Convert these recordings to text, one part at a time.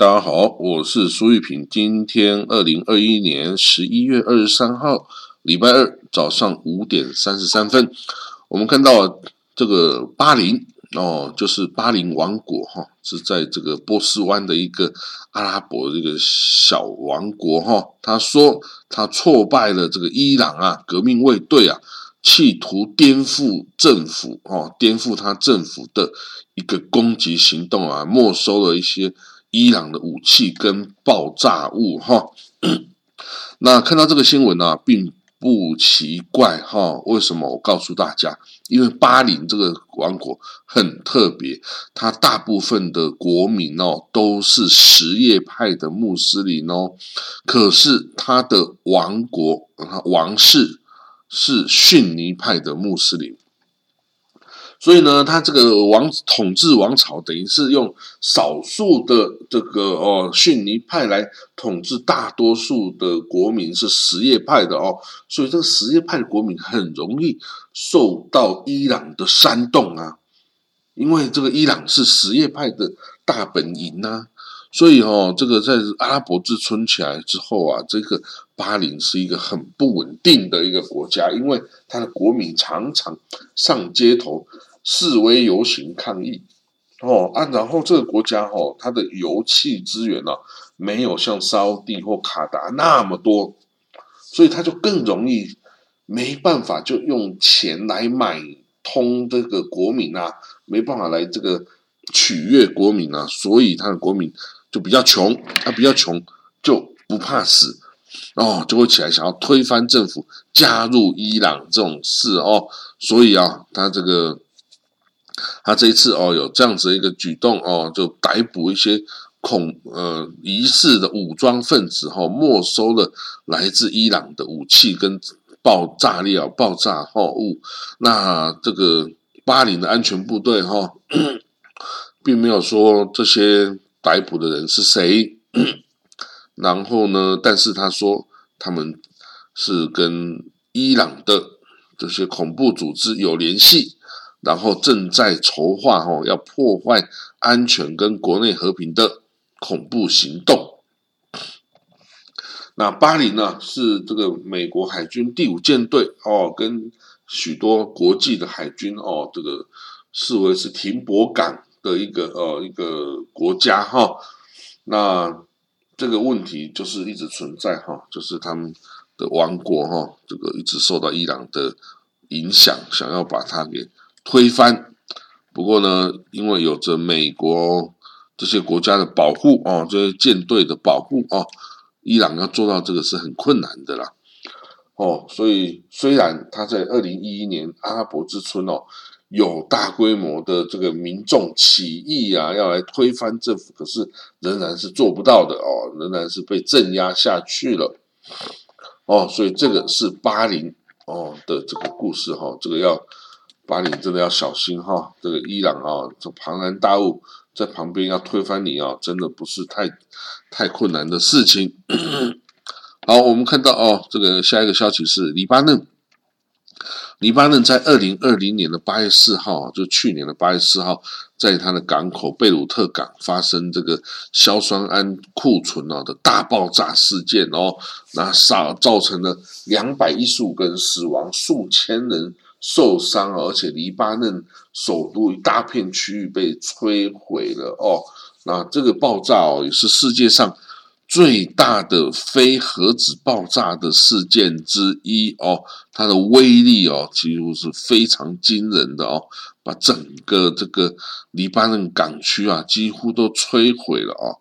大家好，我是苏玉平。今天二零二一年十一月二十三号，礼拜二早上五点三十三分，我们看到这个巴林哦，就是巴林王国哈，是在这个波斯湾的一个阿拉伯这个小王国哈。他说他挫败了这个伊朗啊革命卫队啊。企图颠覆政府哦，颠覆他政府的一个攻击行动啊，没收了一些伊朗的武器跟爆炸物哈。那看到这个新闻呢，并不奇怪哈。为什么？我告诉大家，因为巴林这个王国很特别，它大部分的国民哦都是什叶派的穆斯林哦，可是他的王国王室。是逊尼派的穆斯林，所以呢，他这个王统治王朝等于是用少数的这个哦逊尼派来统治大多数的国民是什叶派的哦，所以这个什叶派的国民很容易受到伊朗的煽动啊，因为这个伊朗是什叶派的大本营呐。所以哦，这个在阿拉伯之春起来之后啊，这个巴林是一个很不稳定的一个国家，因为它的国民常常上街头示威游行抗议哦啊，然后这个国家哦，它的油气资源呢没有像沙地或卡达那么多，所以他就更容易没办法就用钱来买通这个国民啊，没办法来这个取悦国民啊，所以他的国民。就比较穷，他比较穷就不怕死哦，就会起来想要推翻政府，加入伊朗这种事哦。所以啊，他这个他这一次哦有这样子一个举动哦，就逮捕一些恐呃疑似的武装分子哈，没收了来自伊朗的武器跟爆炸料、爆炸货物。那这个巴林的安全部队哈，并没有说这些。逮捕的人是谁？然后呢？但是他说他们是跟伊朗的这些恐怖组织有联系，然后正在筹划哦，要破坏安全跟国内和平的恐怖行动。那巴林呢？是这个美国海军第五舰队哦，跟许多国际的海军哦，这个视为是停泊港。的一个呃一个国家哈，那这个问题就是一直存在哈，就是他们的王国哈，这个一直受到伊朗的影响，想要把它给推翻。不过呢，因为有着美国这些国家的保护哦，这些舰队的保护哦，伊朗要做到这个是很困难的啦。哦，所以虽然他在二零一一年阿拉伯之春哦。有大规模的这个民众起义啊，要来推翻政府，可是仍然是做不到的哦，仍然是被镇压下去了哦，所以这个是巴林哦的这个故事哈，这个要巴林真的要小心哈，这个伊朗啊，这庞然大物在旁边要推翻你啊，真的不是太太困难的事情。好，我们看到哦，这个下一个消息是黎巴嫩。黎巴嫩在二零二零年的八月四号，就去年的八月四号，在它的港口贝鲁特港发生这个硝酸铵库存啊的大爆炸事件哦，那造造成了两百一十五个人死亡，数千人受伤，而且黎巴嫩首都一大片区域被摧毁了哦。那这个爆炸哦，也是世界上。最大的非核子爆炸的事件之一哦，它的威力哦，几乎是非常惊人的哦，把整个这个黎巴嫩港区啊，几乎都摧毁了哦。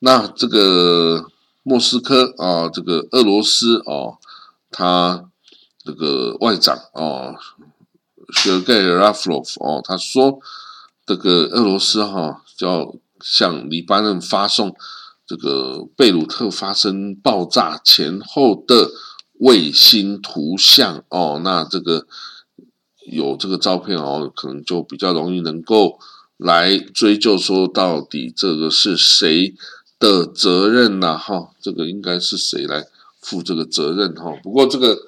那这个莫斯科啊，这个俄罗斯哦，它这个外长哦，谢盖拉夫洛夫哦，他说这个俄罗斯哈要向黎巴嫩发送。这个贝鲁特发生爆炸前后的卫星图像哦，那这个有这个照片哦，可能就比较容易能够来追究说到底这个是谁的责任呐？哈，这个应该是谁来负这个责任哈？不过这个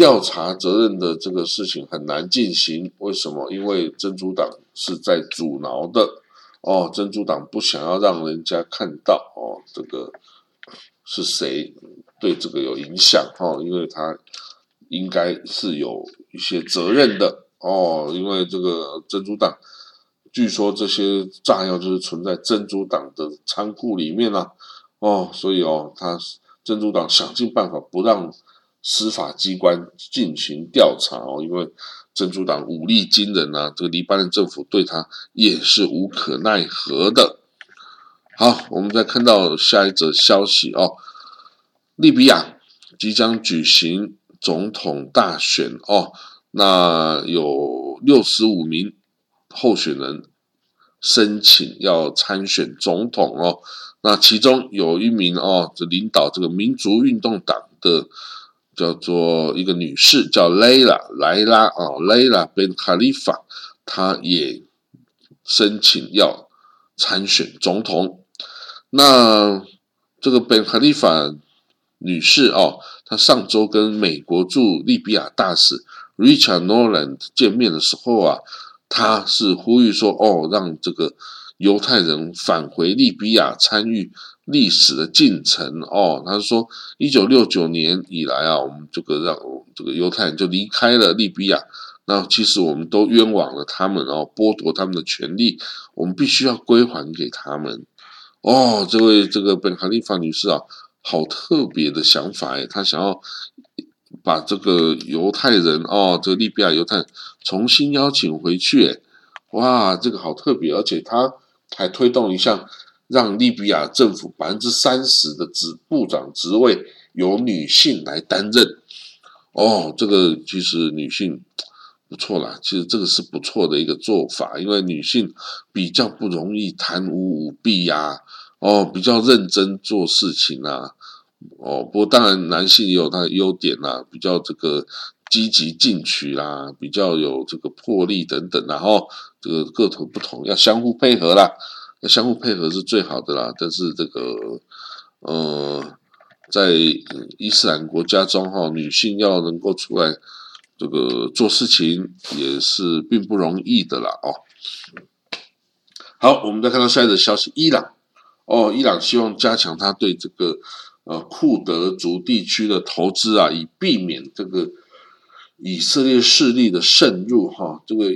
调查责任的这个事情很难进行，为什么？因为珍珠党是在阻挠的。哦，珍珠党不想要让人家看到哦，这个是谁对这个有影响哦，因为他应该是有一些责任的。哦，因为这个珍珠党据说这些炸药就是存在珍珠党的仓库里面啊，哦，所以哦，他珍珠党想尽办法不让司法机关进行调查哦，因为。珍珠党武力惊人啊，这个黎巴嫩政府对他也是无可奈何的。好，我们再看到下一则消息哦，利比亚即将举行总统大选哦，那有六十五名候选人申请要参选总统哦，那其中有一名哦，这领导这个民族运动党的。叫做一个女士，叫莱拉莱拉啊，莱拉 Ben Khalifa，她也申请要参选总统。那这个 Ben Khalifa 女士哦，她上周跟美国驻利比亚大使 Richard Norland 见面的时候啊，她是呼吁说哦，让这个犹太人返回利比亚参与。历史的进程哦，他说，一九六九年以来啊，我们这个让这个犹太人就离开了利比亚，那其实我们都冤枉了他们哦，剥夺他们的权利，我们必须要归还给他们。哦，这位这个本哈利法女士啊，好特别的想法诶，她想要把这个犹太人哦，这个利比亚犹太人重新邀请回去诶，哇，这个好特别，而且她还推动一项。让利比亚政府百分之三十的职部长职位由女性来担任，哦，这个其实女性不错啦，其实这个是不错的一个做法，因为女性比较不容易贪污舞弊呀，哦，比较认真做事情啊，哦，不过当然男性也有他的优点啦，比较这个积极进取啦，比较有这个魄力等等，然后这个个头不同，要相互配合啦。要相互配合是最好的啦，但是这个，呃，在伊斯兰国家中哈，女性要能够出来这个做事情也是并不容易的啦哦。好，我们再看到下一则消息，伊朗哦，伊朗希望加强他对这个呃库德族地区的投资啊，以避免这个以色列势力的渗入哈，这个。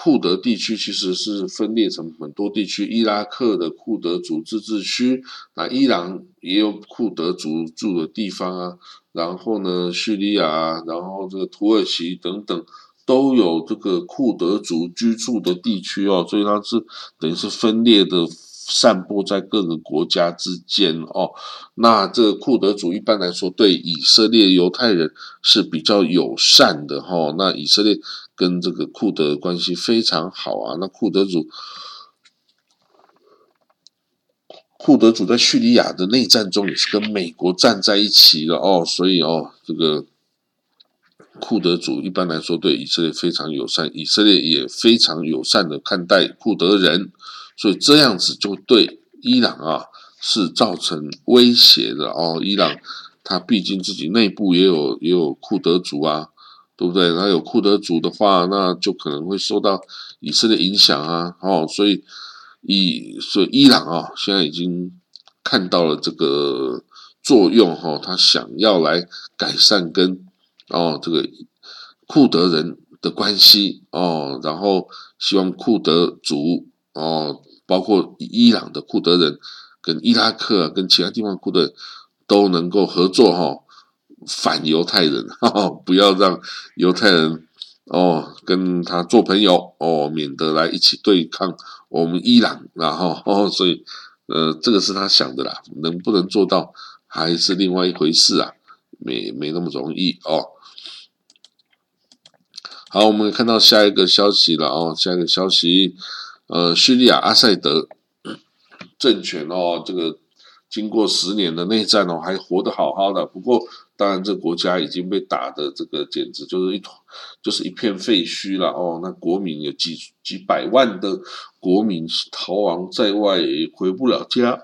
库德地区其实是分裂成很多地区，伊拉克的库德族自治区，那伊朗也有库德族住的地方啊，然后呢，叙利亚，然后这个土耳其等等，都有这个库德族居住的地区哦，所以它是等于是分裂的。散布在各个国家之间哦，那这个库德族一般来说对以色列犹太人是比较友善的哈。那以色列跟这个库德关系非常好啊。那库德族，库德族在叙利亚的内战中也是跟美国站在一起的哦，所以哦，这个库德族一般来说对以色列非常友善，以色列也非常友善的看待库德人。所以这样子就对伊朗啊是造成威胁的哦。伊朗它毕竟自己内部也有也有库德族啊，对不对？那有库德族的话，那就可能会受到以色列影响啊。哦，所以以所以伊朗啊现在已经看到了这个作用哈，他想要来改善跟哦这个库德人的关系哦，然后希望库德族哦。包括伊朗的库德人跟伊拉克跟其他地方库德都能够合作哈，反犹太人，不要让犹太人哦跟他做朋友哦，免得来一起对抗我们伊朗，然后哦，所以呃，这个是他想的啦，能不能做到还是另外一回事啊，没没那么容易哦。好，我们看到下一个消息了哦，下一个消息。呃，叙利亚阿塞德政权哦，这个经过十年的内战哦，还活得好好的。不过，当然这国家已经被打的这个简直就是一团，就是一片废墟了哦。那国民有几几百万的国民逃亡在外，也回不了家。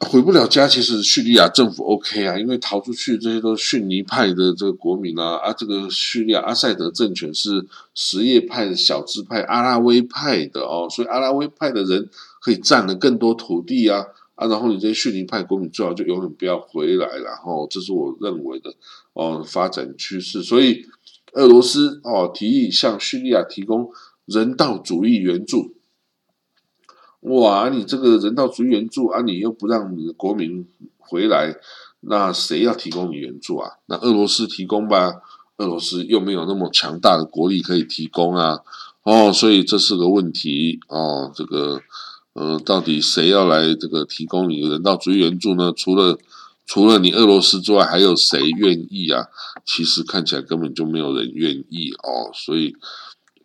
回不了家，其实叙利亚政府 OK 啊，因为逃出去这些都是逊尼派的这个国民啊，啊，这个叙利亚阿塞德政权是什叶派的小支派阿拉维派的哦，所以阿拉维派的人可以占了更多土地啊，啊，然后你这些逊尼派国民最好就永远不要回来，然后这是我认为的哦发展趋势，所以俄罗斯哦提议向叙利亚提供人道主义援助。哇！你这个人道主义援助啊，你又不让你的国民回来，那谁要提供你援助啊？那俄罗斯提供吧？俄罗斯又没有那么强大的国力可以提供啊！哦，所以这是个问题哦。这个呃，到底谁要来这个提供你人道主义援助呢？除了除了你俄罗斯之外，还有谁愿意啊？其实看起来根本就没有人愿意哦。所以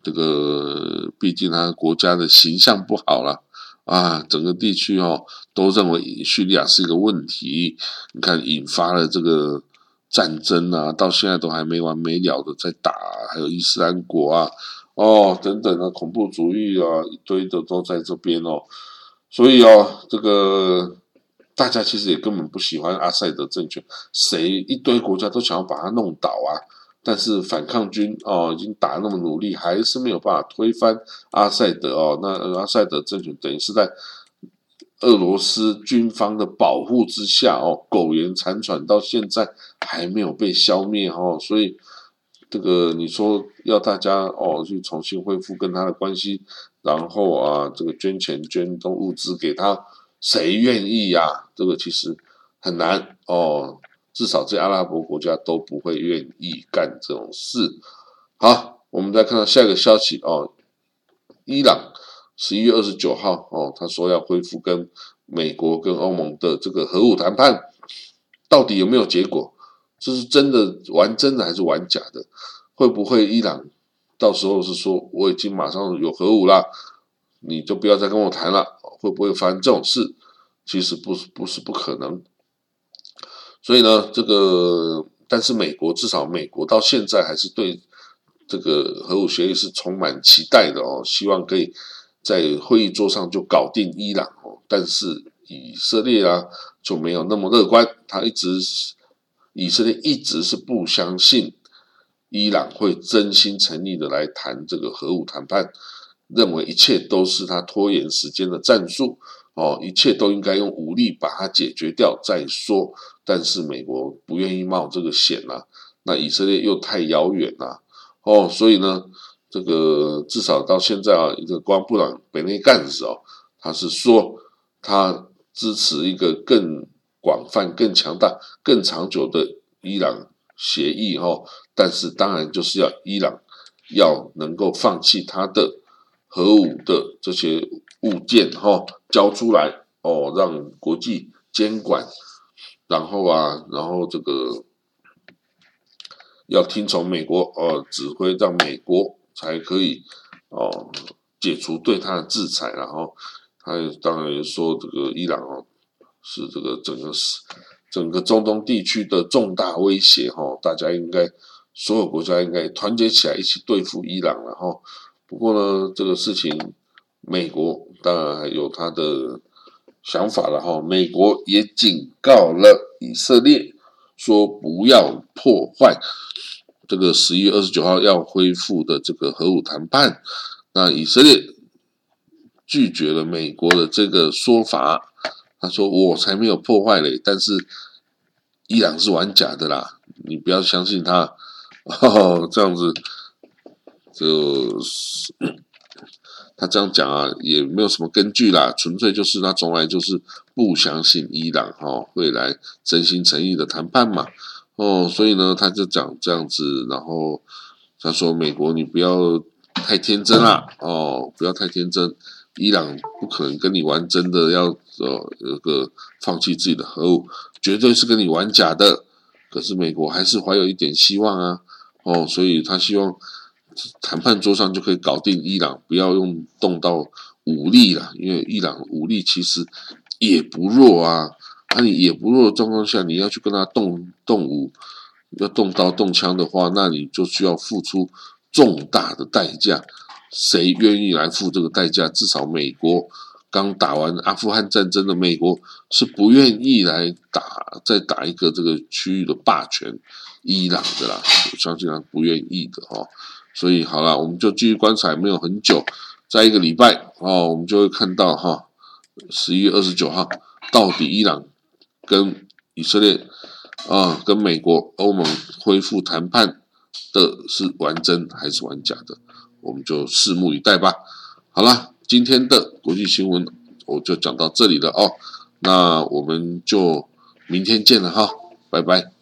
这个毕竟他国家的形象不好了。啊，整个地区哦都认为叙利亚是一个问题，你看引发了这个战争啊，到现在都还没完没了的在打，还有伊斯兰国啊，哦等等的恐怖主义啊，一堆的都在这边哦，所以哦，这个大家其实也根本不喜欢阿塞德政权，谁一堆国家都想要把它弄倒啊。但是反抗军哦，已经打那么努力，还是没有办法推翻阿塞德哦。那阿塞德政权等于是在俄罗斯军方的保护之下哦，苟延残喘到现在还没有被消灭哦。所以这个你说要大家哦去重新恢复跟他的关系，然后啊这个捐钱捐动物资给他，谁愿意呀？这个其实很难哦。至少这阿拉伯国家都不会愿意干这种事。好，我们再看到下一个消息哦，伊朗十一月二十九号哦，他说要恢复跟美国跟欧盟的这个核武谈判，到底有没有结果？这是真的玩真的还是玩假的？会不会伊朗到时候是说我已经马上有核武了，你就不要再跟我谈了？会不会发生这种事？其实不是不是不可能。所以呢，这个但是美国至少美国到现在还是对这个核武协议是充满期待的哦，希望可以在会议桌上就搞定伊朗哦。但是以色列啊就没有那么乐观，他一直以色列一直是不相信伊朗会真心诚意的来谈这个核武谈判，认为一切都是他拖延时间的战术。哦，一切都应该用武力把它解决掉再说。但是美国不愿意冒这个险呐，那以色列又太遥远呐。哦，所以呢，这个至少到现在啊，一个国防部长北内干子哦，他是说他支持一个更广泛、更强大、更长久的伊朗协议哈。但是当然就是要伊朗要能够放弃他的核武的这些。物件哈交出来哦，让国际监管，然后啊，然后这个要听从美国哦指挥，让美国才可以哦解除对他的制裁。然后他当然说，这个伊朗哦是这个整个是整个中东地区的重大威胁哈，大家应该所有国家应该团结起来一起对付伊朗了哈。不过呢，这个事情。美国当然还有他的想法了哈，美国也警告了以色列，说不要破坏这个十一月二十九号要恢复的这个核武谈判。那以色列拒绝了美国的这个说法，他说我才没有破坏嘞，但是伊朗是玩假的啦，你不要相信他哦，这样子就是。他这样讲啊，也没有什么根据啦，纯粹就是他从来就是不相信伊朗哈会来真心诚意的谈判嘛，哦，所以呢，他就讲这样子，然后他说美国你不要太天真啦，哦，不要太天真，伊朗不可能跟你玩真的，要呃那个放弃自己的核武，绝对是跟你玩假的，可是美国还是怀有一点希望啊，哦，所以他希望。谈判桌上就可以搞定伊朗，不要用动到武力了，因为伊朗武力其实也不弱啊。那你也不弱的状况下，你要去跟他动动武，要动刀动枪的话，那你就需要付出重大的代价。谁愿意来付这个代价？至少美国刚打完阿富汗战争的美国是不愿意来打再打一个这个区域的霸权伊朗的啦，我相信他不愿意的哦。所以好了，我们就继续观察，没有很久，在一个礼拜哦，我们就会看到哈，十一月二十九号到底伊朗跟以色列啊，跟美国、欧盟恢复谈判的是玩真还是玩假的，我们就拭目以待吧。好了，今天的国际新闻我就讲到这里了哦，那我们就明天见了哈，拜拜。